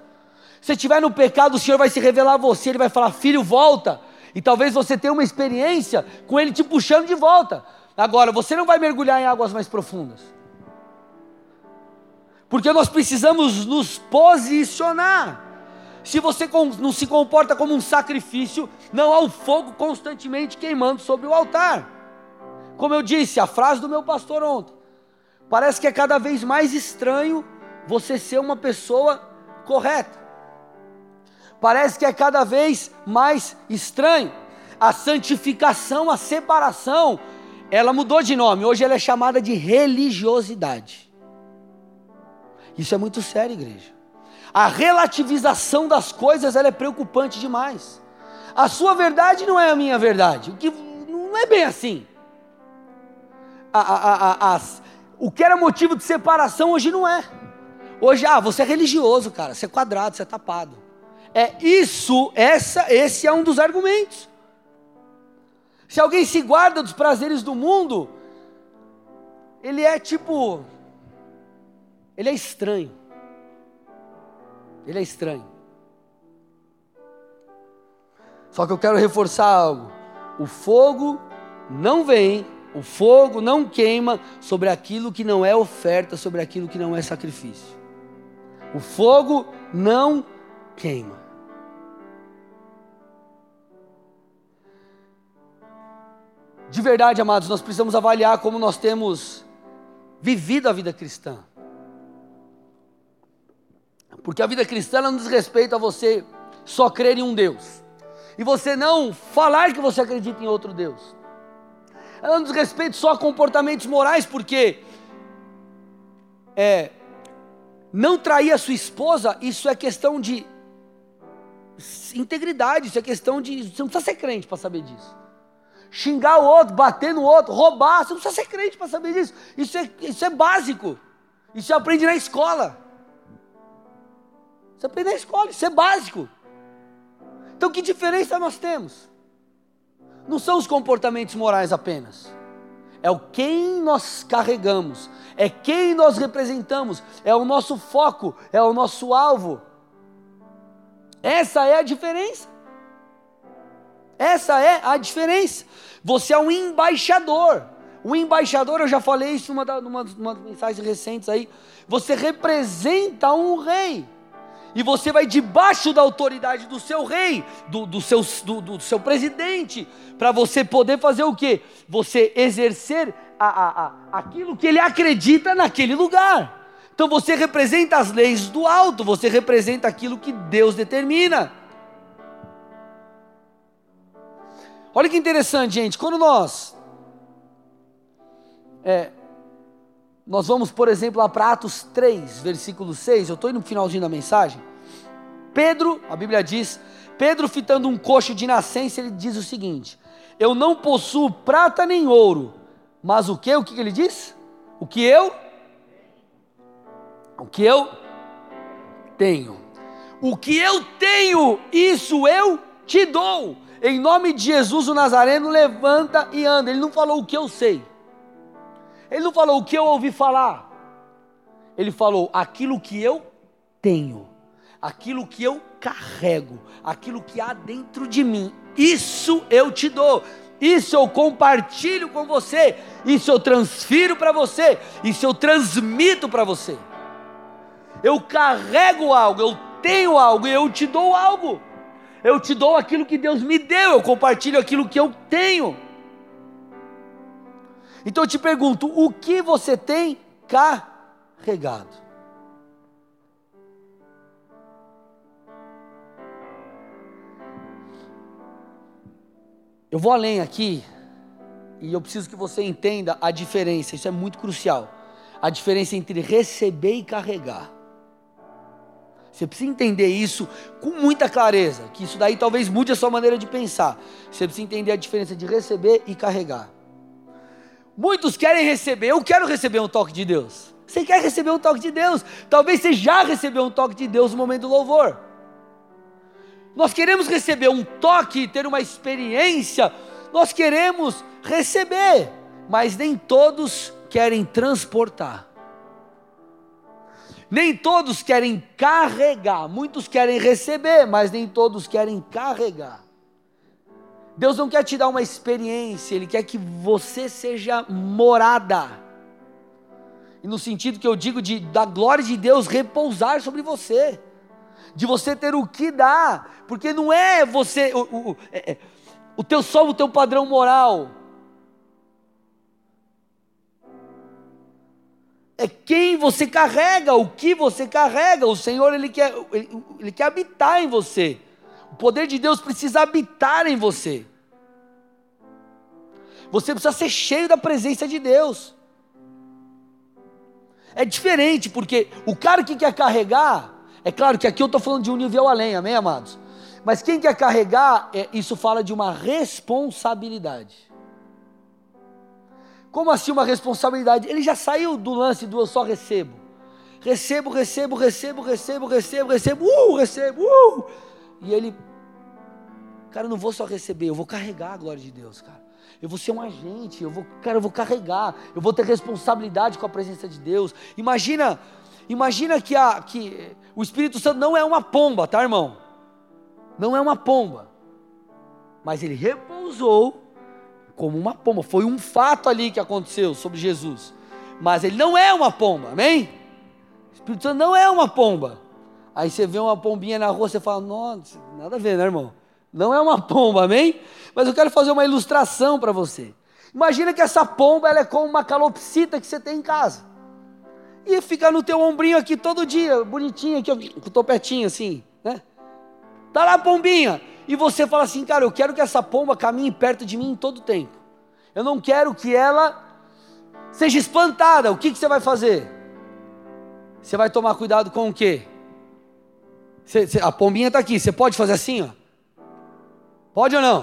Se estiver no pecado, o Senhor vai se revelar a você, Ele vai falar, filho, volta. E talvez você tenha uma experiência com Ele te puxando de volta. Agora, você não vai mergulhar em águas mais profundas. Porque nós precisamos nos posicionar. Se você não se comporta como um sacrifício, não há o fogo constantemente queimando sobre o altar. Como eu disse, a frase do meu pastor ontem. Parece que é cada vez mais estranho você ser uma pessoa correta. Parece que é cada vez mais estranho. A santificação, a separação, ela mudou de nome, hoje ela é chamada de religiosidade. Isso é muito sério, igreja. A relativização das coisas ela é preocupante demais. A sua verdade não é a minha verdade. O que não é bem assim. A, a, a, o que era motivo de separação hoje não é. Hoje, ah, você é religioso, cara. Você é quadrado, você é tapado. É isso, essa, esse é um dos argumentos. Se alguém se guarda dos prazeres do mundo, ele é tipo, ele é estranho. Ele é estranho. Só que eu quero reforçar algo. O fogo não vem, o fogo não queima sobre aquilo que não é oferta, sobre aquilo que não é sacrifício. O fogo não queima. De verdade, amados, nós precisamos avaliar como nós temos vivido a vida cristã. Porque a vida cristã não diz respeito a você só crer em um Deus. E você não falar que você acredita em outro Deus. Ela não diz respeito só a comportamentos morais, porque é, não trair a sua esposa, isso é questão de integridade, isso é questão de. Você não precisa ser crente para saber disso. Xingar o outro, bater no outro, roubar, você não precisa ser crente para saber disso. Isso é, isso é básico. Isso você aprende na escola. Você aprende na escola, isso é básico. Então que diferença nós temos? Não são os comportamentos morais apenas é o quem nós carregamos, é quem nós representamos, é o nosso foco, é o nosso alvo. Essa é a diferença. Essa é a diferença. Você é um embaixador. O embaixador, eu já falei isso numa, numa, numa mensagem recentes aí. Você representa um rei e você vai debaixo da autoridade do seu rei, do, do, seu, do, do seu presidente, para você poder fazer o que? Você exercer a, a, a, aquilo que ele acredita naquele lugar. Então você representa as leis do alto, você representa aquilo que Deus determina. Olha que interessante, gente, quando nós é, nós vamos, por exemplo, lá para Atos 3, versículo 6. Eu estou indo no finalzinho da mensagem. Pedro, a Bíblia diz, Pedro fitando um coxo de nascença, ele diz o seguinte: Eu não possuo prata nem ouro, mas o que? O que ele diz? O que eu? O que eu tenho. O que eu tenho, isso eu te dou. Em nome de Jesus o Nazareno, levanta e anda. Ele não falou o que eu sei. Ele não falou o que eu ouvi falar. Ele falou aquilo que eu tenho, aquilo que eu carrego, aquilo que há dentro de mim. Isso eu te dou. Isso eu compartilho com você. Isso eu transfiro para você. Isso eu transmito para você. Eu carrego algo, eu tenho algo e eu te dou algo. Eu te dou aquilo que Deus me deu, eu compartilho aquilo que eu tenho. Então eu te pergunto: o que você tem carregado? Eu vou além aqui, e eu preciso que você entenda a diferença, isso é muito crucial. A diferença entre receber e carregar. Você precisa entender isso com muita clareza, que isso daí talvez mude a sua maneira de pensar. Você precisa entender a diferença de receber e carregar. Muitos querem receber, eu quero receber um toque de Deus. Você quer receber um toque de Deus? Talvez você já recebeu um toque de Deus no momento do louvor. Nós queremos receber um toque, ter uma experiência, nós queremos receber, mas nem todos querem transportar. Nem todos querem carregar, muitos querem receber, mas nem todos querem carregar. Deus não quer te dar uma experiência, Ele quer que você seja morada. E no sentido que eu digo de da glória de Deus repousar sobre você, de você ter o que dar, porque não é você o, o, é, é, o teu só o teu padrão moral. É quem você carrega, o que você carrega. O Senhor ele quer, ele, ele quer habitar em você. O poder de Deus precisa habitar em você. Você precisa ser cheio da presença de Deus. É diferente, porque o cara que quer carregar, é claro que aqui eu estou falando de um nível além, amém, amados? Mas quem quer carregar, é, isso fala de uma responsabilidade. Como assim uma responsabilidade? Ele já saiu do lance do eu só recebo. Recebo, recebo, recebo, recebo, recebo, recebo, uh, recebo, uh. E ele, cara, eu não vou só receber, eu vou carregar a glória de Deus, cara. Eu vou ser um agente, eu vou, cara, eu vou carregar, eu vou ter responsabilidade com a presença de Deus. Imagina, imagina que, a, que o Espírito Santo não é uma pomba, tá, irmão? Não é uma pomba. Mas ele repousou como uma pomba. Foi um fato ali que aconteceu sobre Jesus. Mas ele não é uma pomba, amém? O Espírito Santo não é uma pomba. Aí você vê uma pombinha na rua, você fala, nossa, nada a ver, né, irmão? Não é uma pomba, amém? Mas eu quero fazer uma ilustração para você. Imagina que essa pomba ela é como uma calopsita que você tem em casa. E fica no teu ombrinho aqui todo dia, bonitinho aqui, com o topetinho assim, né? Tá lá a pombinha e você fala assim, cara, eu quero que essa pomba caminhe perto de mim todo tempo. Eu não quero que ela seja espantada. O que, que você vai fazer? Você vai tomar cuidado com o quê? Você, você, a pombinha está aqui, você pode fazer assim, ó? Pode ou não?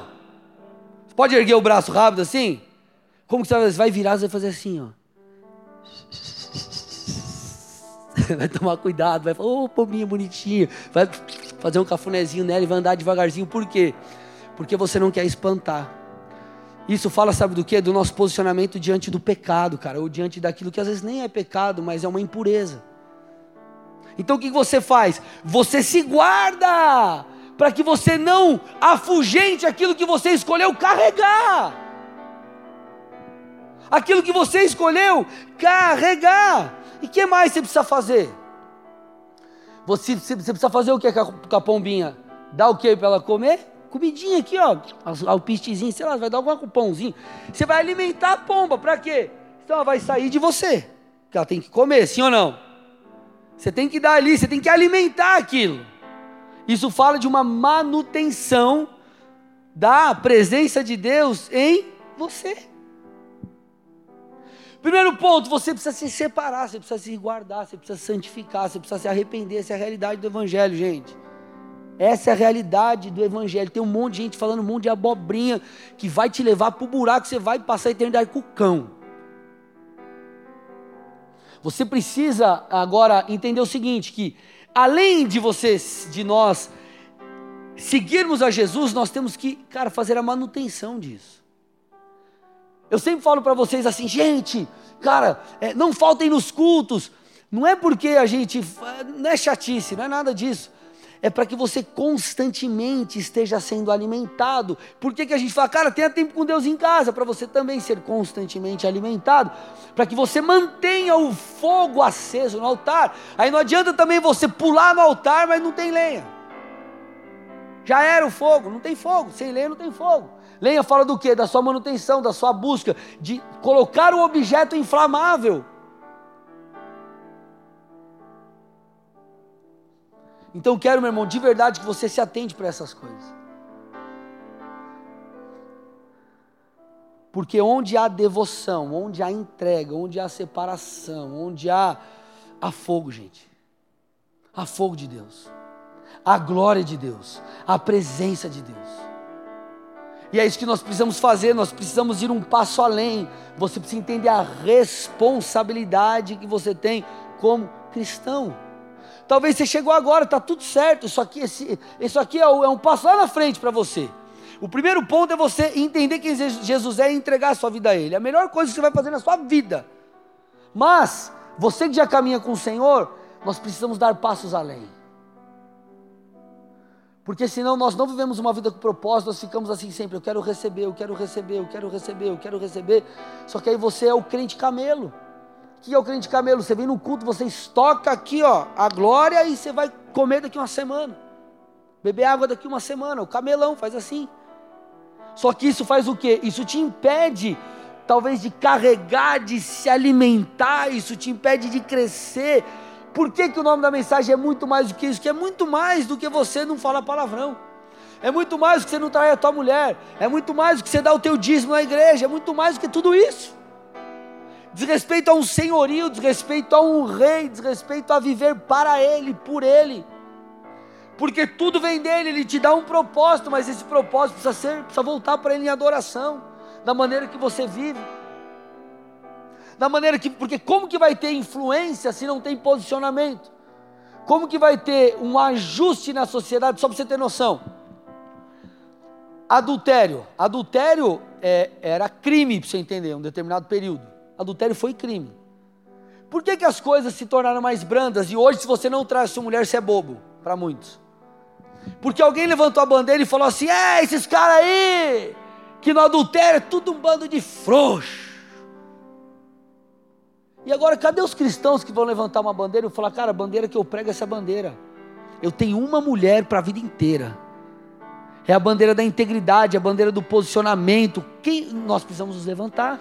Você pode erguer o braço rápido assim? Como que você vai, você vai virar, você vai fazer assim, ó. Vai tomar cuidado, vai falar, ô oh, pombinha bonitinha, vai fazer um cafunézinho nela e vai andar devagarzinho. Por quê? Porque você não quer espantar. Isso fala, sabe do que? Do nosso posicionamento diante do pecado, cara, ou diante daquilo que às vezes nem é pecado, mas é uma impureza. Então o que você faz? Você se guarda para que você não afugente aquilo que você escolheu carregar. Aquilo que você escolheu carregar. E que mais você precisa fazer? Você, você precisa fazer o que com a pombinha? Dar o que para ela comer? Comidinha aqui, ó. O pistezinho, sei lá, vai dar algum pãozinho. Você vai alimentar a pomba, para quê? Então ela vai sair de você. Porque ela tem que comer, sim ou não? Você tem que dar ali, você tem que alimentar aquilo. Isso fala de uma manutenção da presença de Deus em você. Primeiro ponto, você precisa se separar, você precisa se guardar, você precisa santificar, você precisa se arrepender. Essa é a realidade do Evangelho, gente. Essa é a realidade do Evangelho. Tem um monte de gente falando um monte de abobrinha que vai te levar para o buraco, você vai passar a eternidade com o cão. Você precisa agora entender o seguinte: que além de vocês, de nós seguirmos a Jesus, nós temos que, cara, fazer a manutenção disso. Eu sempre falo para vocês assim, gente, cara, é, não faltem nos cultos. Não é porque a gente. Não é chatice, não é nada disso. É para que você constantemente esteja sendo alimentado. Por que, que a gente fala, cara, tenha tempo com Deus em casa, para você também ser constantemente alimentado, para que você mantenha o fogo aceso no altar. Aí não adianta também você pular no altar, mas não tem lenha. Já era o fogo, não tem fogo. Sem lenha não tem fogo. Lenha fala do que? Da sua manutenção, da sua busca, de colocar o objeto inflamável. Então quero, meu irmão, de verdade que você se atente para essas coisas. Porque onde há devoção, onde há entrega, onde há separação, onde há, há fogo, gente. Há fogo de Deus. A glória de Deus. A presença de Deus. E é isso que nós precisamos fazer, nós precisamos ir um passo além. Você precisa entender a responsabilidade que você tem como cristão. Talvez você chegou agora, está tudo certo, isso aqui, esse, isso aqui é, é um passo lá na frente para você. O primeiro ponto é você entender quem Jesus é e entregar a sua vida a Ele. A melhor coisa que você vai fazer na sua vida. Mas, você que já caminha com o Senhor, nós precisamos dar passos além. Porque senão nós não vivemos uma vida com propósito, nós ficamos assim sempre, eu quero receber, eu quero receber, eu quero receber, eu quero receber. Só que aí você é o crente camelo. Que é o crente camelo? Você vem no culto, você estoca aqui, ó, a glória e você vai comer daqui uma semana. Beber água daqui uma semana. O camelão faz assim. Só que isso faz o quê? Isso te impede, talvez, de carregar, de se alimentar, isso te impede de crescer por que, que o nome da mensagem é muito mais do que isso? Que é muito mais do que você não falar palavrão. É muito mais do que você não trair a tua mulher. É muito mais do que você dar o teu dízimo na igreja. É muito mais do que tudo isso. Desrespeito a um senhorio, desrespeito a um rei, desrespeito a viver para ele, por ele. Porque tudo vem dele, ele te dá um propósito, mas esse propósito precisa ser, precisa voltar para ele em adoração, da maneira que você vive. Da maneira que, porque como que vai ter influência se não tem posicionamento? Como que vai ter um ajuste na sociedade, só para você ter noção? Adultério. Adultério é, era crime, para você entender, um determinado período. Adultério foi crime. Por que, que as coisas se tornaram mais brandas? E hoje, se você não traz sua mulher, você é bobo, para muitos. Porque alguém levantou a bandeira e falou assim: é, esses caras aí, que no adultério é tudo um bando de frouxo. E agora, cadê os cristãos que vão levantar uma bandeira e falar, cara, a bandeira que eu prego é essa bandeira. Eu tenho uma mulher para a vida inteira. É a bandeira da integridade, a bandeira do posicionamento. Quem nós precisamos nos levantar?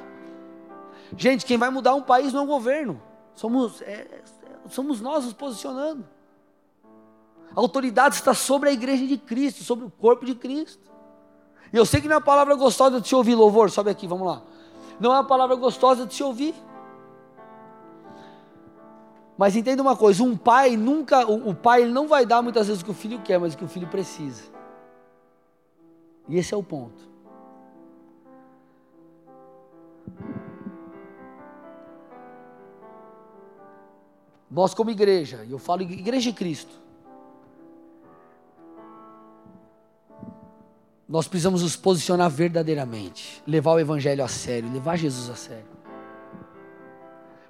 Gente, quem vai mudar um país não é o governo. Somos, é, somos nós nos posicionando. A autoridade está sobre a igreja de Cristo, sobre o corpo de Cristo. E eu sei que não é uma palavra gostosa de se ouvir, louvor, sobe aqui, vamos lá. Não é uma palavra gostosa de se ouvir. Mas entenda uma coisa: um pai nunca, o, o pai não vai dar muitas vezes o que o filho quer, mas o que o filho precisa. E esse é o ponto. Nós, como igreja, eu falo igreja de Cristo, nós precisamos nos posicionar verdadeiramente, levar o Evangelho a sério, levar Jesus a sério.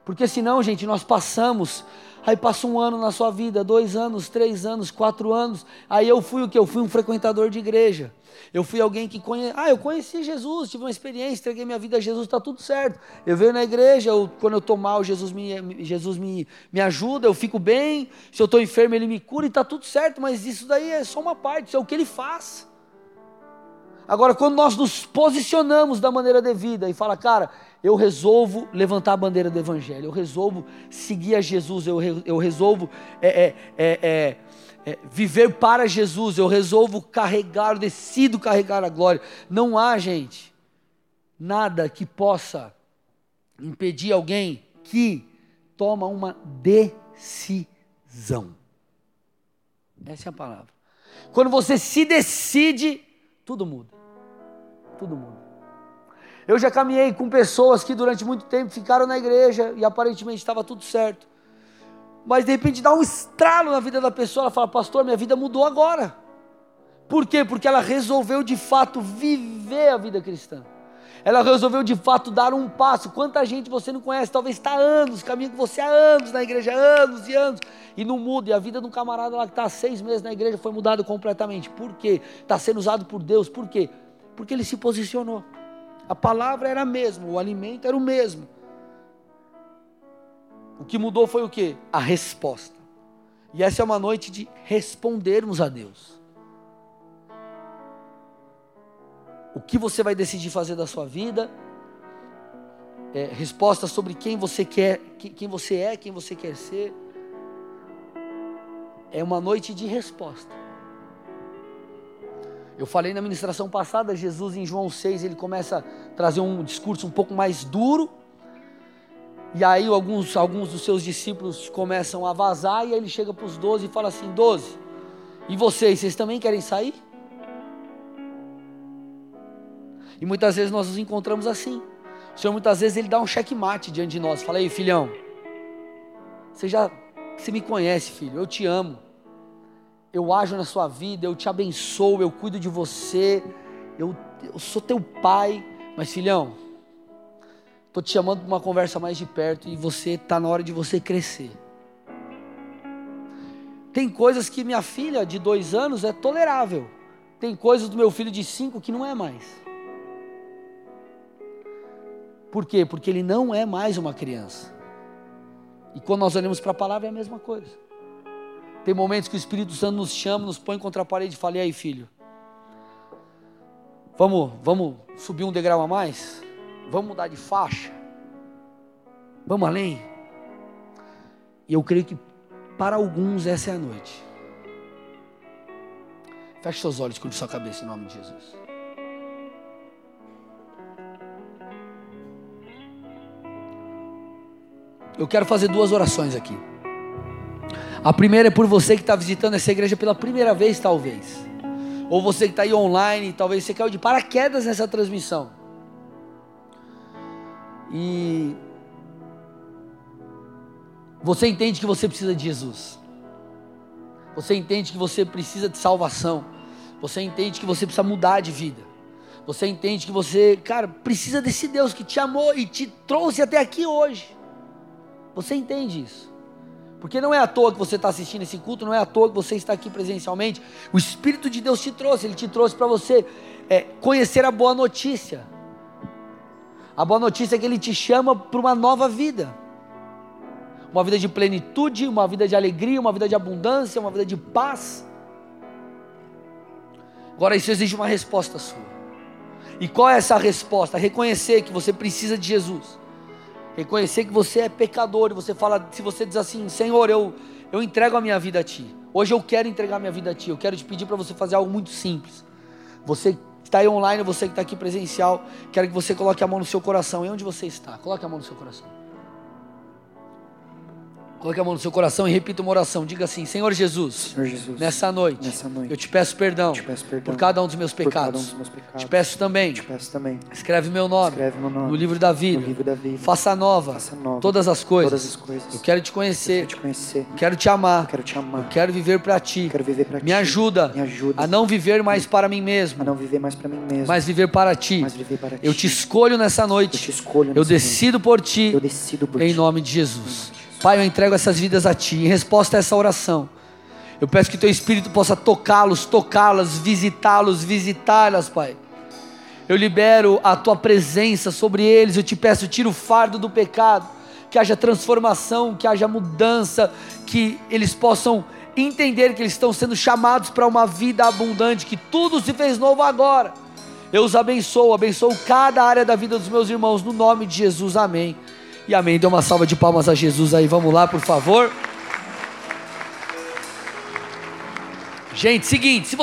Porque senão, gente, nós passamos, aí passa um ano na sua vida, dois anos, três anos, quatro anos, aí eu fui o que? Eu fui um frequentador de igreja. Eu fui alguém que conhece. Ah, eu conheci Jesus, tive uma experiência, entreguei minha vida a Jesus, está tudo certo. Eu venho na igreja, eu, quando eu estou mal, Jesus, me, Jesus me, me ajuda, eu fico bem. Se eu estou enfermo, ele me cura e está tudo certo, mas isso daí é só uma parte, isso é o que ele faz. Agora, quando nós nos posicionamos da maneira devida e fala, cara, eu resolvo levantar a bandeira do Evangelho, eu resolvo seguir a Jesus, eu, eu resolvo é, é, é, é, viver para Jesus, eu resolvo carregar, eu decido carregar a glória. Não há, gente, nada que possa impedir alguém que toma uma decisão. Essa é a palavra. Quando você se decide, tudo muda. Tudo muda. Eu já caminhei com pessoas que durante muito tempo ficaram na igreja e aparentemente estava tudo certo. Mas de repente dá um estralo na vida da pessoa, ela fala: "Pastor, minha vida mudou agora". Por quê? Porque ela resolveu de fato viver a vida cristã. Ela resolveu de fato dar um passo. Quanta gente você não conhece, talvez está há anos, caminha com você há anos na igreja, anos e anos, e não muda. E a vida de um camarada lá que está há seis meses na igreja foi mudada completamente. Por quê? Está sendo usado por Deus. Por quê? Porque ele se posicionou. A palavra era a mesma, o alimento era o mesmo. O que mudou foi o que? A resposta. E essa é uma noite de respondermos a Deus. O que você vai decidir fazer da sua vida? É, resposta sobre quem você quer, quem você é, quem você quer ser. É uma noite de resposta. Eu falei na ministração passada, Jesus em João 6, ele começa a trazer um discurso um pouco mais duro. E aí alguns, alguns dos seus discípulos começam a vazar e aí ele chega para os doze e fala assim: doze, e vocês, vocês também querem sair? E muitas vezes nós nos encontramos assim. O Senhor muitas vezes ele dá um checkmate diante de nós. Fala aí, filhão. Você já você me conhece, filho. Eu te amo eu ajo na sua vida, eu te abençoo, eu cuido de você, eu, eu sou teu pai, mas filhão, estou te chamando para uma conversa mais de perto e você está na hora de você crescer. Tem coisas que minha filha de dois anos é tolerável, tem coisas do meu filho de cinco que não é mais. Por quê? Porque ele não é mais uma criança. E quando nós olhamos para a palavra é a mesma coisa. Tem momentos que o Espírito Santo nos chama, nos põe contra a parede e fala: e aí, filho? Vamos, vamos subir um degrau a mais? Vamos mudar de faixa? Vamos além? E eu creio que para alguns essa é a noite. Feche seus olhos, curva sua cabeça em nome de Jesus. Eu quero fazer duas orações aqui. A primeira é por você que está visitando essa igreja pela primeira vez, talvez. Ou você que está aí online, talvez você caiu de paraquedas nessa transmissão. E você entende que você precisa de Jesus. Você entende que você precisa de salvação. Você entende que você precisa mudar de vida. Você entende que você, cara, precisa desse Deus que te amou e te trouxe até aqui hoje. Você entende isso? Porque não é à toa que você está assistindo esse culto, não é à toa que você está aqui presencialmente. O Espírito de Deus te trouxe, Ele te trouxe para você é, conhecer a boa notícia. A boa notícia é que Ele te chama para uma nova vida. Uma vida de plenitude, uma vida de alegria, uma vida de abundância, uma vida de paz. Agora isso exige uma resposta sua. E qual é essa resposta? Reconhecer que você precisa de Jesus. Reconhecer que você é pecador. E você fala, se você diz assim, Senhor, eu, eu entrego a minha vida a Ti. Hoje eu quero entregar a minha vida a Ti. Eu quero te pedir para você fazer algo muito simples. Você que está aí online, você que está aqui presencial, quero que você coloque a mão no seu coração. E onde você está? Coloque a mão no seu coração. Coloque a mão no seu coração e repita uma oração. Diga assim: Senhor Jesus, Senhor Jesus, nessa, noite, nessa noite, eu te peço perdão, te peço perdão por cada um dos meus por pecados. um dos meus pecados. Te peço também, Te peço também, escreve meu nome, escreve meu nome no livro da vida. no livro da vida. Faça nova, Faça nova todas as coisas. todas as coisas. Eu quero te Eu conhecer, quero te conhecer, quero te amar, quero te amar, quero viver para ti. quero viver para ti. Me ajuda, Me ajuda a não viver mais para mim a mesmo, não viver mais para mim mesmo, mas viver para ti. mas viver para ti. Eu te escolho nessa Eu te noite. escolho. Eu decido por noite. ti, Eu decido por em ti. nome de Jesus. Pai, eu entrego essas vidas a Ti. Em resposta a essa oração, eu peço que Teu Espírito possa tocá-los, tocá-las, visitá-los, visitá-las, Pai. Eu libero a Tua presença sobre eles. Eu te peço, tira o fardo do pecado. Que haja transformação, que haja mudança, que eles possam entender que eles estão sendo chamados para uma vida abundante, que tudo se fez novo agora. Eu os abençoo, abençoo cada área da vida dos meus irmãos, no nome de Jesus, amém. E amém. Dê uma salva de palmas a Jesus aí, vamos lá, por favor. Gente, seguinte, se você